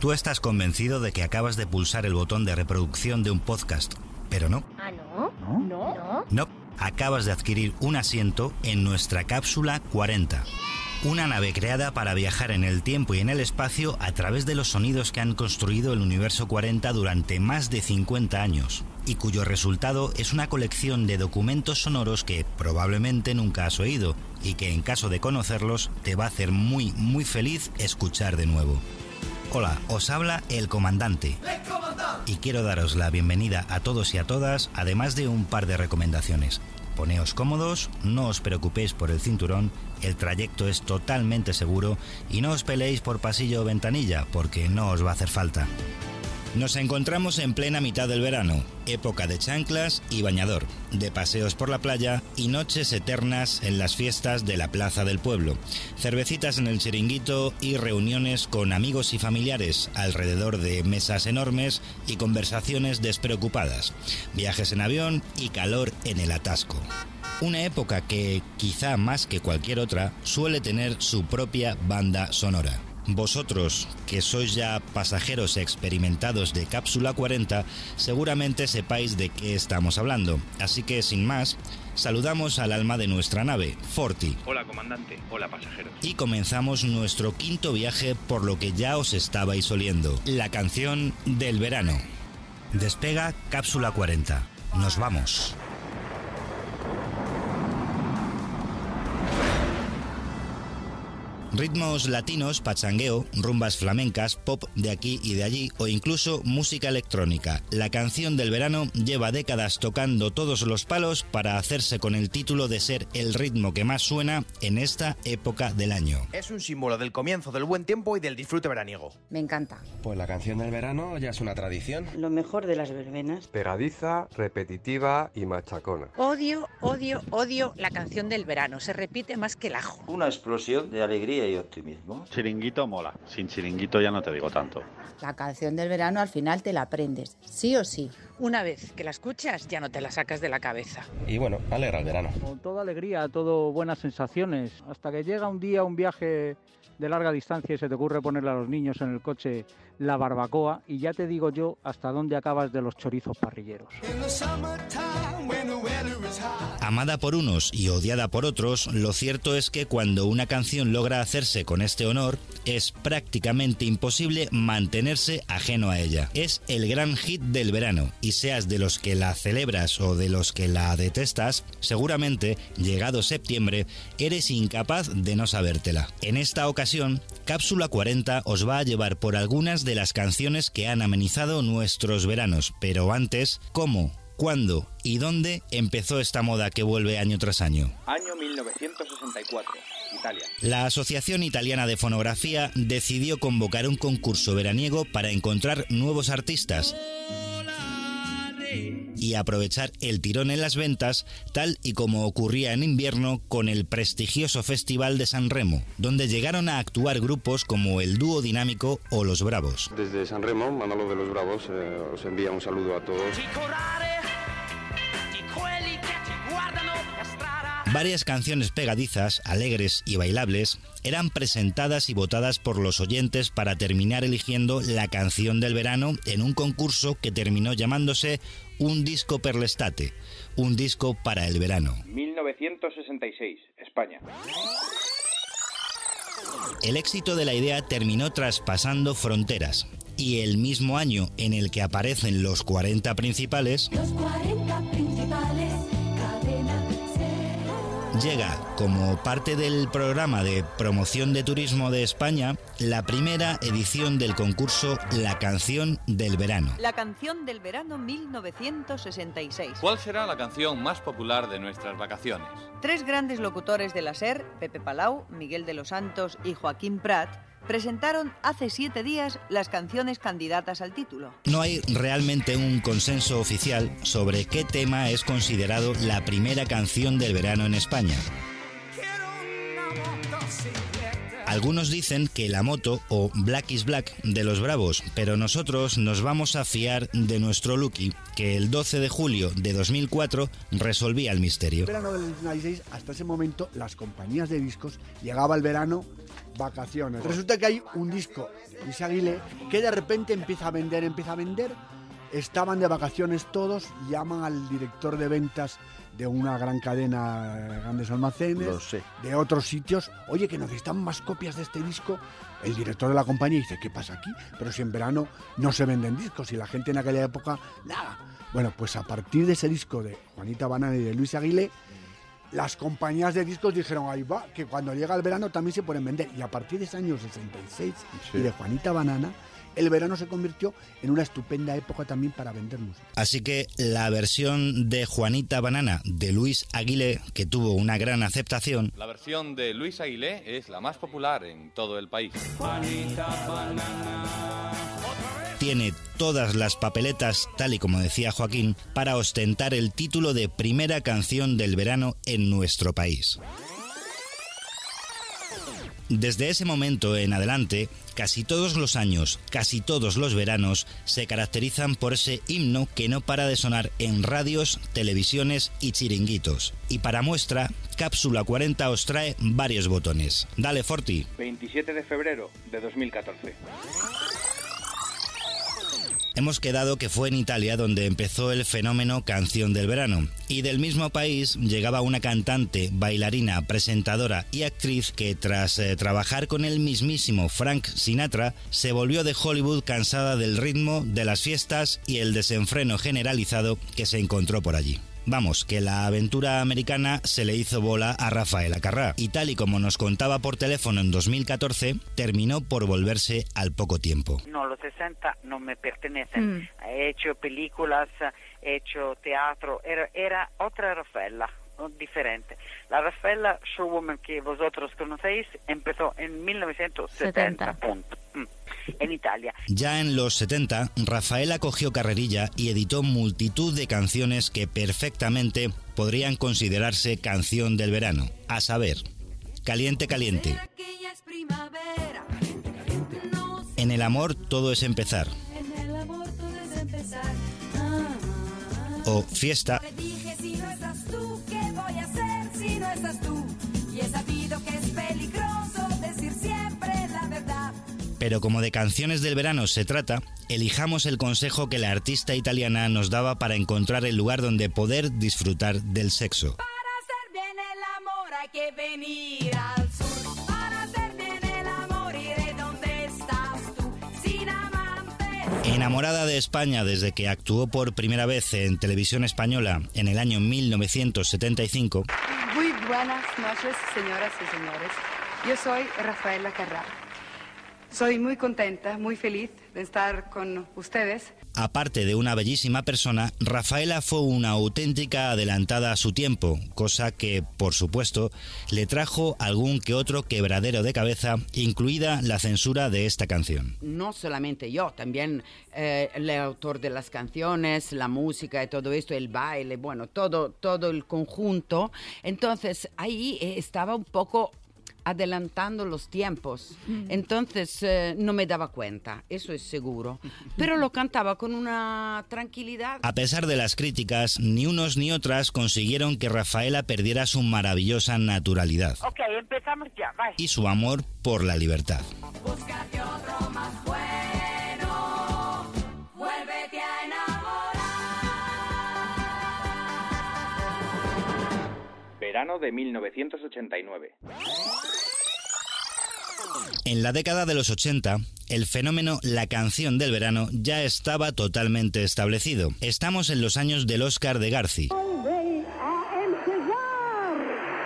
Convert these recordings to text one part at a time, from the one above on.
Tú estás convencido de que acabas de pulsar el botón de reproducción de un podcast, pero no. ¿Ah, no? ¿No? ¿No? No, acabas de adquirir un asiento en nuestra cápsula 40. Una nave creada para viajar en el tiempo y en el espacio a través de los sonidos que han construido el universo 40 durante más de 50 años, y cuyo resultado es una colección de documentos sonoros que probablemente nunca has oído, y que en caso de conocerlos te va a hacer muy, muy feliz escuchar de nuevo. Hola, os habla el comandante. Y quiero daros la bienvenida a todos y a todas, además de un par de recomendaciones. Poneos cómodos, no os preocupéis por el cinturón, el trayecto es totalmente seguro y no os peleéis por pasillo o ventanilla, porque no os va a hacer falta. Nos encontramos en plena mitad del verano, época de chanclas y bañador, de paseos por la playa y noches eternas en las fiestas de la plaza del pueblo, cervecitas en el chiringuito y reuniones con amigos y familiares alrededor de mesas enormes y conversaciones despreocupadas, viajes en avión y calor en el atasco. Una época que, quizá más que cualquier otra, suele tener su propia banda sonora. Vosotros, que sois ya pasajeros experimentados de Cápsula 40, seguramente sepáis de qué estamos hablando. Así que, sin más, saludamos al alma de nuestra nave, Forti. Hola comandante, hola pasajeros. Y comenzamos nuestro quinto viaje por lo que ya os estabais oliendo, la canción del verano. Despega Cápsula 40. Nos vamos. Ritmos latinos, pachangueo, rumbas flamencas, pop de aquí y de allí o incluso música electrónica. La canción del verano lleva décadas tocando todos los palos para hacerse con el título de ser el ritmo que más suena en esta época del año. Es un símbolo del comienzo del buen tiempo y del disfrute veraniego. Me encanta. Pues la canción del verano ya es una tradición. Lo mejor de las verbenas. Pegadiza, repetitiva y machacona. Odio, odio, odio la canción del verano. Se repite más que el ajo. Una explosión de alegría y optimismo. Chiringuito mola. Sin chiringuito ya no te digo tanto. La canción del verano al final te la aprendes, sí o sí. Una vez que la escuchas ya no te la sacas de la cabeza. Y bueno, alegra el verano. Con toda alegría, todo buenas sensaciones. Hasta que llega un día un viaje de larga distancia y se te ocurre ponerle a los niños en el coche la barbacoa y ya te digo yo hasta dónde acabas de los chorizos parrilleros. Amada por unos y odiada por otros, lo cierto es que cuando una canción logra hacerse con este honor, es prácticamente imposible mantenerse ajeno a ella. Es el gran hit del verano, y seas de los que la celebras o de los que la detestas, seguramente, llegado septiembre, eres incapaz de no sabértela. En esta ocasión, Cápsula 40 os va a llevar por algunas de las canciones que han amenizado nuestros veranos, pero antes, ¿cómo? ¿Cuándo y dónde empezó esta moda que vuelve año tras año? Año 1964, Italia. La Asociación Italiana de Fonografía decidió convocar un concurso veraniego para encontrar nuevos artistas y aprovechar el tirón en las ventas, tal y como ocurría en invierno con el prestigioso Festival de San Remo, donde llegaron a actuar grupos como el Dúo Dinámico o Los Bravos. Desde San Remo, Manolo de los Bravos, eh, os envía un saludo a todos. Varias canciones pegadizas, alegres y bailables eran presentadas y votadas por los oyentes para terminar eligiendo la canción del verano en un concurso que terminó llamándose Un disco per l'estate, un disco para el verano. 1966, España. El éxito de la idea terminó traspasando fronteras y el mismo año en el que aparecen los 40 principales, Los 40 principales, llega como parte del programa de promoción de turismo de España la primera edición del concurso La canción del verano. La canción del verano 1966. ¿Cuál será la canción más popular de nuestras vacaciones? Tres grandes locutores de la SER, Pepe Palau, Miguel de los Santos y Joaquín Prat, presentaron hace siete días las canciones candidatas al título. No hay realmente un consenso oficial sobre qué tema es considerado la primera canción del verano en España. Algunos dicen que la moto o Black is Black de los Bravos, pero nosotros nos vamos a fiar de nuestro Lucky, que el 12 de julio de 2004 resolvía el misterio. verano del 96, hasta ese momento, las compañías de discos llegaba el verano, vacaciones. Resulta que hay un disco Luis Aguilé que de repente empieza a vender, empieza a vender. Estaban de vacaciones todos, llaman al director de ventas de una gran cadena, grandes almacenes, Lo sé. de otros sitios. Oye, que necesitan más copias de este disco. El director de la compañía dice, ¿qué pasa aquí? Pero si en verano no se venden discos y la gente en aquella época, nada. Bueno, pues a partir de ese disco de Juanita Banana y de Luis Aguilé, las compañías de discos dijeron, ahí va, que cuando llega el verano también se pueden vender. Y a partir de ese año 66 Sí. y de Juanita Banana, el verano se convirtió en una estupenda época también para vender música. Así que la versión de Juanita Banana de Luis Aguilé, que tuvo una gran aceptación, La versión de Luis Aguilé es la más popular en todo el país. tiene todas las papeletas, tal y como decía Joaquín, para ostentar el título de primera canción del verano en nuestro país. Desde ese momento en adelante, casi todos los años, casi todos los veranos, se caracterizan por ese himno que no para de sonar en radios, televisiones y chiringuitos. Y para muestra, Cápsula 40 os trae varios botones. Dale, Forti. 27 de febrero de 2014. Hemos quedado que fue en Italia donde empezó el fenómeno Canción del Verano. Y del mismo país llegaba una cantante, bailarina, presentadora y actriz que tras eh, trabajar con el mismísimo Frank Sinatra, se volvió de Hollywood cansada del ritmo, de las fiestas y el desenfreno generalizado que se encontró por allí. Vamos, que la aventura americana se le hizo bola a Rafaela Carrá y tal y como nos contaba por teléfono en 2014, terminó por volverse al poco tiempo. No, los 60 no me pertenecen. He hecho películas, he hecho teatro. Era, era otra Rafaela, diferente. La Rafaela Showwoman que vosotros conocéis empezó en 1970. Punto. Mm. En Italia. Ya en los 70, Rafaela cogió carrerilla y editó multitud de canciones que perfectamente podrían considerarse canción del verano. A saber, Caliente Caliente. En el amor todo es empezar. O Fiesta. Me dije si no estás tú, ¿qué voy a hacer si no estás tú? Pero como de canciones del verano se trata, elijamos el consejo que la artista italiana nos daba para encontrar el lugar donde poder disfrutar del sexo. Para hacer bien el amor hay que venir al sur. Para hacer bien el amor iré donde estás tú. Sin amante. Enamorada de España desde que actuó por primera vez en televisión española en el año 1975, Muy buenas noches, señoras y señores. Yo soy Rafaela Carrá. Soy muy contenta, muy feliz de estar con ustedes. aparte de una bellísima persona, Rafaela fue una auténtica adelantada a su tiempo, cosa que, por supuesto, le trajo algún que otro quebradero de cabeza, incluida la censura de esta canción. no solamente yo, también eh, el autor de las canciones, la música y todo esto, el baile, bueno, todo, todo el conjunto. Entonces ahí eh, estaba un poco adelantando los tiempos. Entonces eh, no me daba cuenta, eso es seguro. Pero lo cantaba con una tranquilidad. A pesar de las críticas, ni unos ni otras consiguieron que Rafaela perdiera su maravillosa naturalidad Ok, empezamos ya, vai. y su amor por la libertad. Búscate otro más bueno. Vuélvete a enamorar. Verano de 1989. En la década de los 80, el fenómeno La canción del verano ya estaba totalmente establecido. Estamos en los años del Oscar de Garci,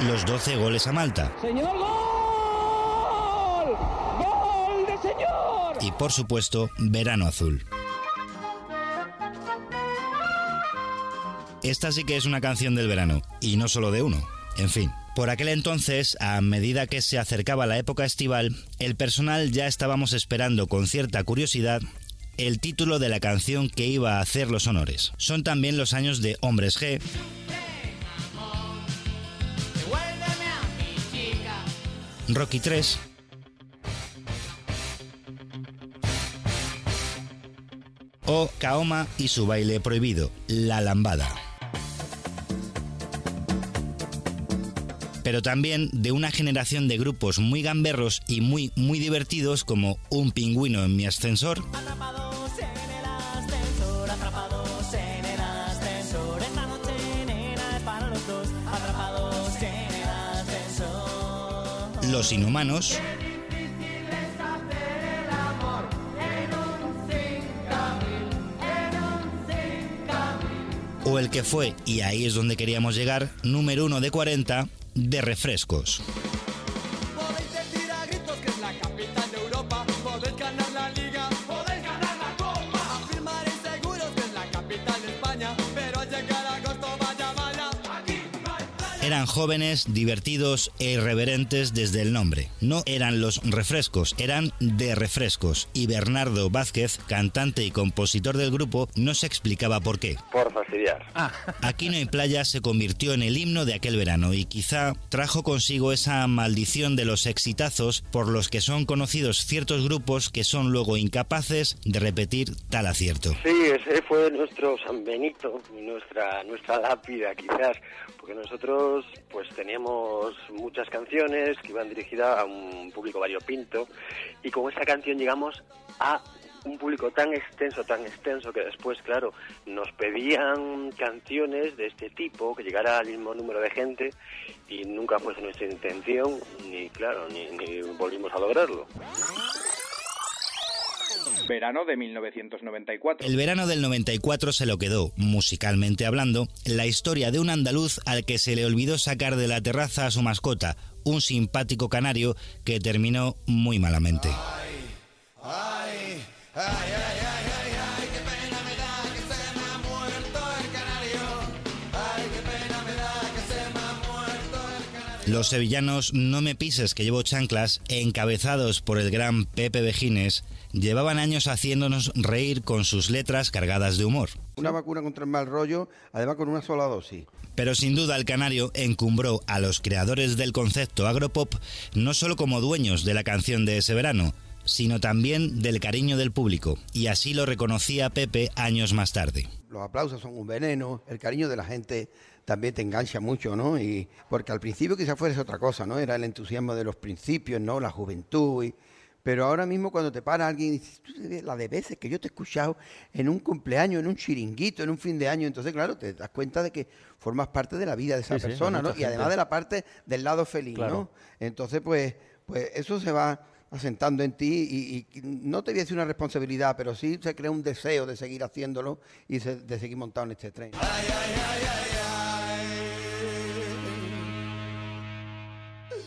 los 12 goles a Malta ¡Señor gol! ¡Gol de señor! y por supuesto Verano Azul. Esta sí que es una canción del verano, y no solo de uno. En fin, por aquel entonces, a medida que se acercaba la época estival, el personal ya estábamos esperando con cierta curiosidad el título de la canción que iba a hacer los honores. Son también los años de Hombres G, Rocky 3, o Kaoma y su baile prohibido, La Lambada. Pero también de una generación de grupos muy gamberros y muy muy divertidos como Un pingüino en mi ascensor, Los Inhumanos, o el que fue, y ahí es donde queríamos llegar, número uno de 40 de refrescos. Podéis decir a gritos que es la capital de Europa. Podéis ganar la liga, podéis ganar la copa. Afirmaréis seguros que es la capital de España. Pero al llegar a agosto, vaya, vaya. Aquí no hay playa. Eran jóvenes, divertidos e irreverentes desde el nombre. No eran los refrescos, eran de refrescos. Y Bernardo Vázquez, cantante y compositor del grupo, no se explicaba por qué. Por fastidiar. Aquí no hay playa se convirtió en el himno de aquel verano y quizá trajo consigo esa maldición de los exitazos por los que son conocidos ciertos grupos que son luego incapaces de repetir tal acierto. Sí, ese fue nuestro San Benito nuestra, nuestra lápida quizás, porque nosotros pues teníamos muchas canciones que iban dirigidas a un público variopinto y con esa canción llegamos a un público tan extenso, tan extenso que después, claro, nos pedían canciones de este tipo, que llegara al mismo número de gente y nunca fue nuestra intención, ni claro, ni, ni volvimos a lograrlo. Verano de 1994. El verano del 94 se lo quedó, musicalmente hablando, la historia de un andaluz al que se le olvidó sacar de la terraza a su mascota, un simpático canario que terminó muy malamente. Los sevillanos No me pises que llevo chanclas, encabezados por el gran Pepe Vejines, llevaban años haciéndonos reír con sus letras cargadas de humor. Una vacuna contra el mal rollo, además con una sola dosis. Pero sin duda el canario encumbró a los creadores del concepto agropop no solo como dueños de la canción de ese verano, sino también del cariño del público, y así lo reconocía Pepe años más tarde. Los aplausos son un veneno, el cariño de la gente también te engancha mucho, ¿no? Y porque al principio quizás fuese otra cosa, ¿no? Era el entusiasmo de los principios, ¿no? La juventud y, pero ahora mismo cuando te para alguien y dices, "Tú sabes la de veces que yo te he escuchado en un cumpleaños, en un chiringuito, en un fin de año, entonces claro, te das cuenta de que formas parte de la vida de esa Sí, persona, ¿no? Y además de la parte del lado feliz, Claro. ¿no? Entonces, pues, pues eso se va asentando en ti y, no te voy a decir una responsabilidad, pero sí se crea un deseo de seguir haciéndolo y de seguir montado en este tren.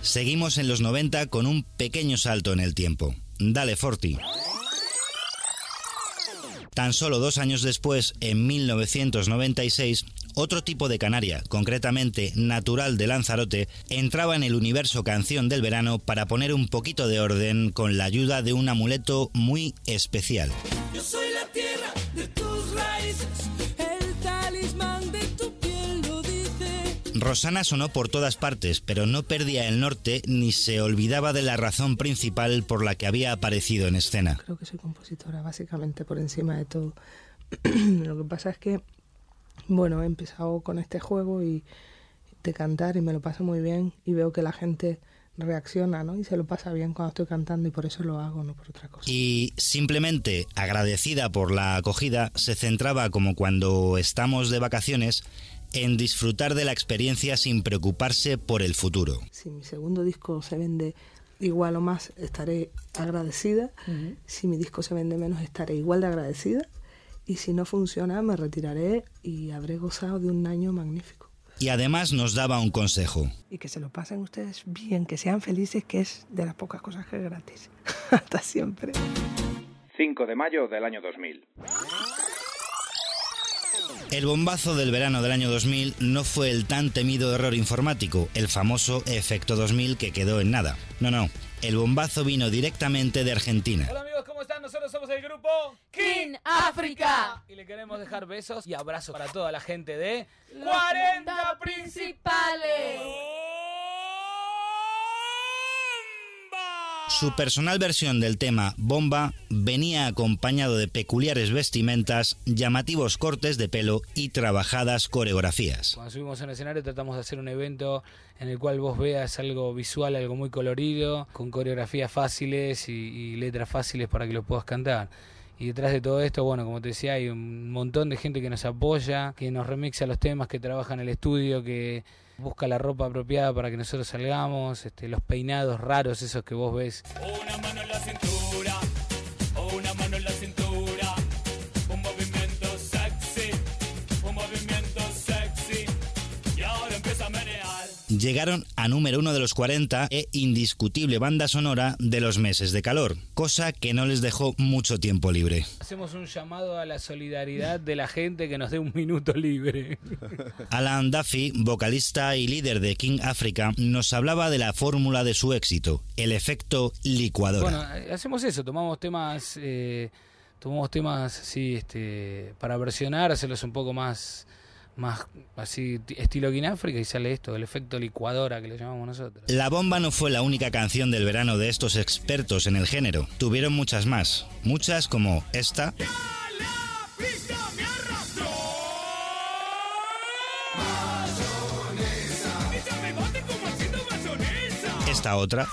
Seguimos en los 90 con un pequeño salto en el tiempo. Dale Forti. Tan solo dos años después, en 1996, otro tipo de canaria, concretamente natural de Lanzarote, entraba en el universo canción del verano para poner un poquito de orden con la ayuda de un amuleto muy especial. Yo soy la tierra de tus raíces, el talismán de tu piel lo dice. Rosana sonó por todas partes, pero no perdía el norte ni se olvidaba de la razón principal por la que había aparecido en escena. Creo que soy compositora, básicamente, por encima de todo. Lo que pasa es que, bueno, he empezado con este juego y de cantar y me lo paso muy bien y veo que la gente reacciona, ¿no? Y se lo pasa bien cuando estoy cantando y por eso lo hago, no por otra cosa. Y simplemente agradecida por la acogida, se centraba como cuando estamos de vacaciones en disfrutar de la experiencia sin preocuparse por el futuro. Si mi segundo disco se vende igual o más, estaré agradecida. Si mi disco se vende menos, estaré igual de agradecida. Y si no funciona, me retiraré y habré gozado de un año magnífico. Y además nos daba un consejo. Y que se lo pasen ustedes bien, que sean felices, que es de las pocas cosas que es gratis. Hasta siempre. 5 de mayo del año 2000. El bombazo del verano del año 2000 no fue el tan temido error informático, el famoso efecto 2000 que quedó en nada. No, no, el bombazo vino directamente de Argentina. Nosotros somos el grupo King África. y le queremos dejar besos y abrazos para toda la gente de 40 principales. Su personal versión del tema Bomba venía acompañado de peculiares vestimentas, llamativos cortes de pelo y trabajadas coreografías. Cuando subimos al escenario tratamos de hacer un evento en el cual vos veas algo visual, algo muy colorido, con coreografías fáciles y, y letras fáciles para que lo puedas cantar. Y detrás de todo esto, bueno, como te decía, hay un montón de gente que nos apoya, que nos remixa los temas, que trabaja en el estudio, que busca la ropa apropiada para que nosotros salgamos, este, los peinados raros, esos que vos ves. Una mano en la cintura, Llegaron a número uno de los 40 e indiscutible banda sonora de los meses de calor, cosa que no les dejó mucho tiempo libre. Hacemos un llamado a la solidaridad de la gente que nos dé un minuto libre. Alan Duffy, vocalista y líder de King Africa, nos hablaba de la fórmula de su éxito, el efecto licuadora. Bueno, hacemos eso, tomamos temas, eh, tomamos temas así, este, para versionar, hacerlos un poco más, más así estilo King África y sale esto, el efecto licuadora que le llamamos nosotros. La bomba no fue la única canción del verano de estos expertos en el género. Tuvieron muchas más, muchas como esta. Esta otra.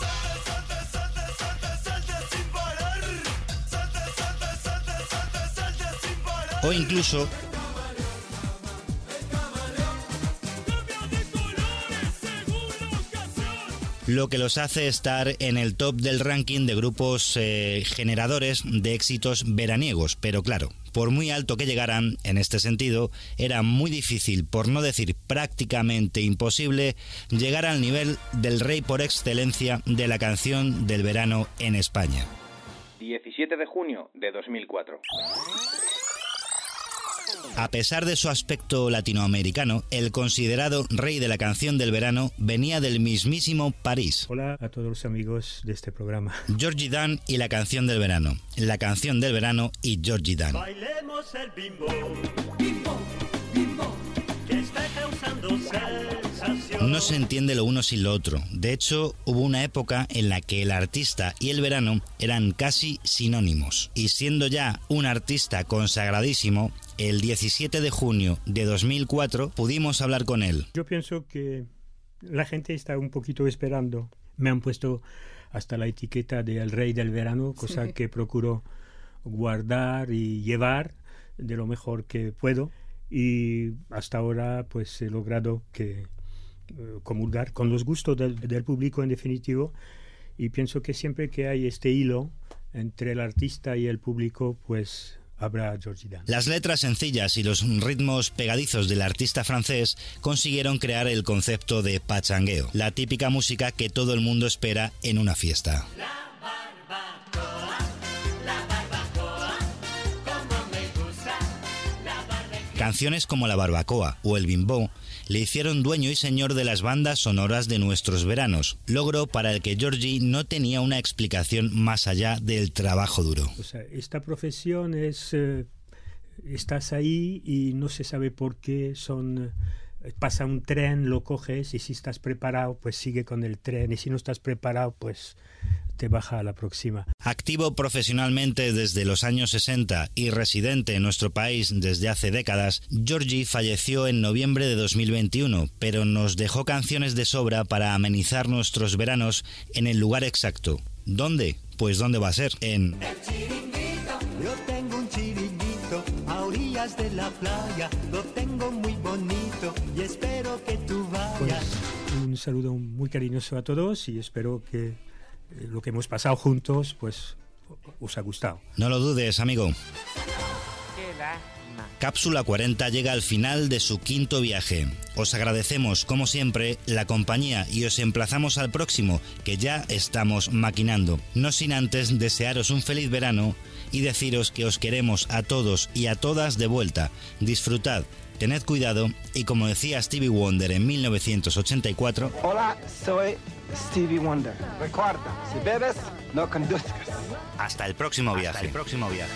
O incluso lo que los hace estar en el top del ranking de grupos eh, generadores de éxitos veraniegos. Pero claro, por muy alto que llegaran, en este sentido, era muy difícil, por no decir prácticamente imposible, llegar al nivel del rey por excelencia de la canción del verano en España. 17 de junio de 2004. A pesar de su aspecto latinoamericano, el considerado rey de la canción del verano venía del mismísimo París. Hola a todos los amigos de este programa. Georgie Dan y la canción del verano. La canción del verano y Georgie Dan. Bailemos el bimbo, bimbo, bimbo, que está causando sensación. No se entiende lo uno sin lo otro. De hecho, hubo una época en la que el artista y el verano eran casi sinónimos. Y siendo ya un artista consagradísimo, el 17 de junio de 2004 pudimos hablar con él. Yo pienso que la gente está un poquito esperando. Me han puesto hasta la etiqueta de el rey del verano, cosa Sí. que procuro guardar y llevar de lo mejor que puedo. Y hasta ahora pues he logrado que comulgar con los gustos del, del público en definitivo. Y pienso que siempre que hay este hilo entre el artista y el público, pues habrá Georgie Dan. Las letras sencillas y los ritmos pegadizos del artista francés consiguieron crear el concepto de pachangueo, la típica música que todo el mundo espera en una fiesta. Canciones como La Barbacoa o El Bimbo le hicieron dueño y señor de las bandas sonoras de nuestros veranos, logro para el que Georgie no tenía una explicación más allá del trabajo duro. O sea, esta profesión es, eh, estás ahí y no se sabe por qué son, pasa un tren, lo coges y si estás preparado, pues sigue con el tren y si no estás preparado, pues te baja a la próxima. Activo profesionalmente desde los años 60 y residente en nuestro país desde hace décadas, Georgie falleció en noviembre de 2021, pero nos dejó canciones de sobra para amenizar nuestros veranos en el lugar exacto. ¿Dónde? Pues ¿dónde va a ser? En... orillas de la playa, lo tengo muy bonito y espero que tú Pues vayas. un saludo muy cariñoso a todos y espero que eh, lo que hemos pasado juntos, pues os ha gustado. No lo dudes, amigo. Cápsula 40 llega al final de su quinto viaje. Os agradecemos, como siempre, la compañía y os emplazamos al próximo, que ya estamos maquinando. No sin antes desearos un feliz verano y deciros que os queremos a todos y a todas de vuelta. Disfrutad, tened cuidado y como decía Stevie Wonder en 1984, Hola, soy Stevie Wonder. Recuerda, si bebes, no conduzcas. hasta el próximo viaje. el próximo viaje.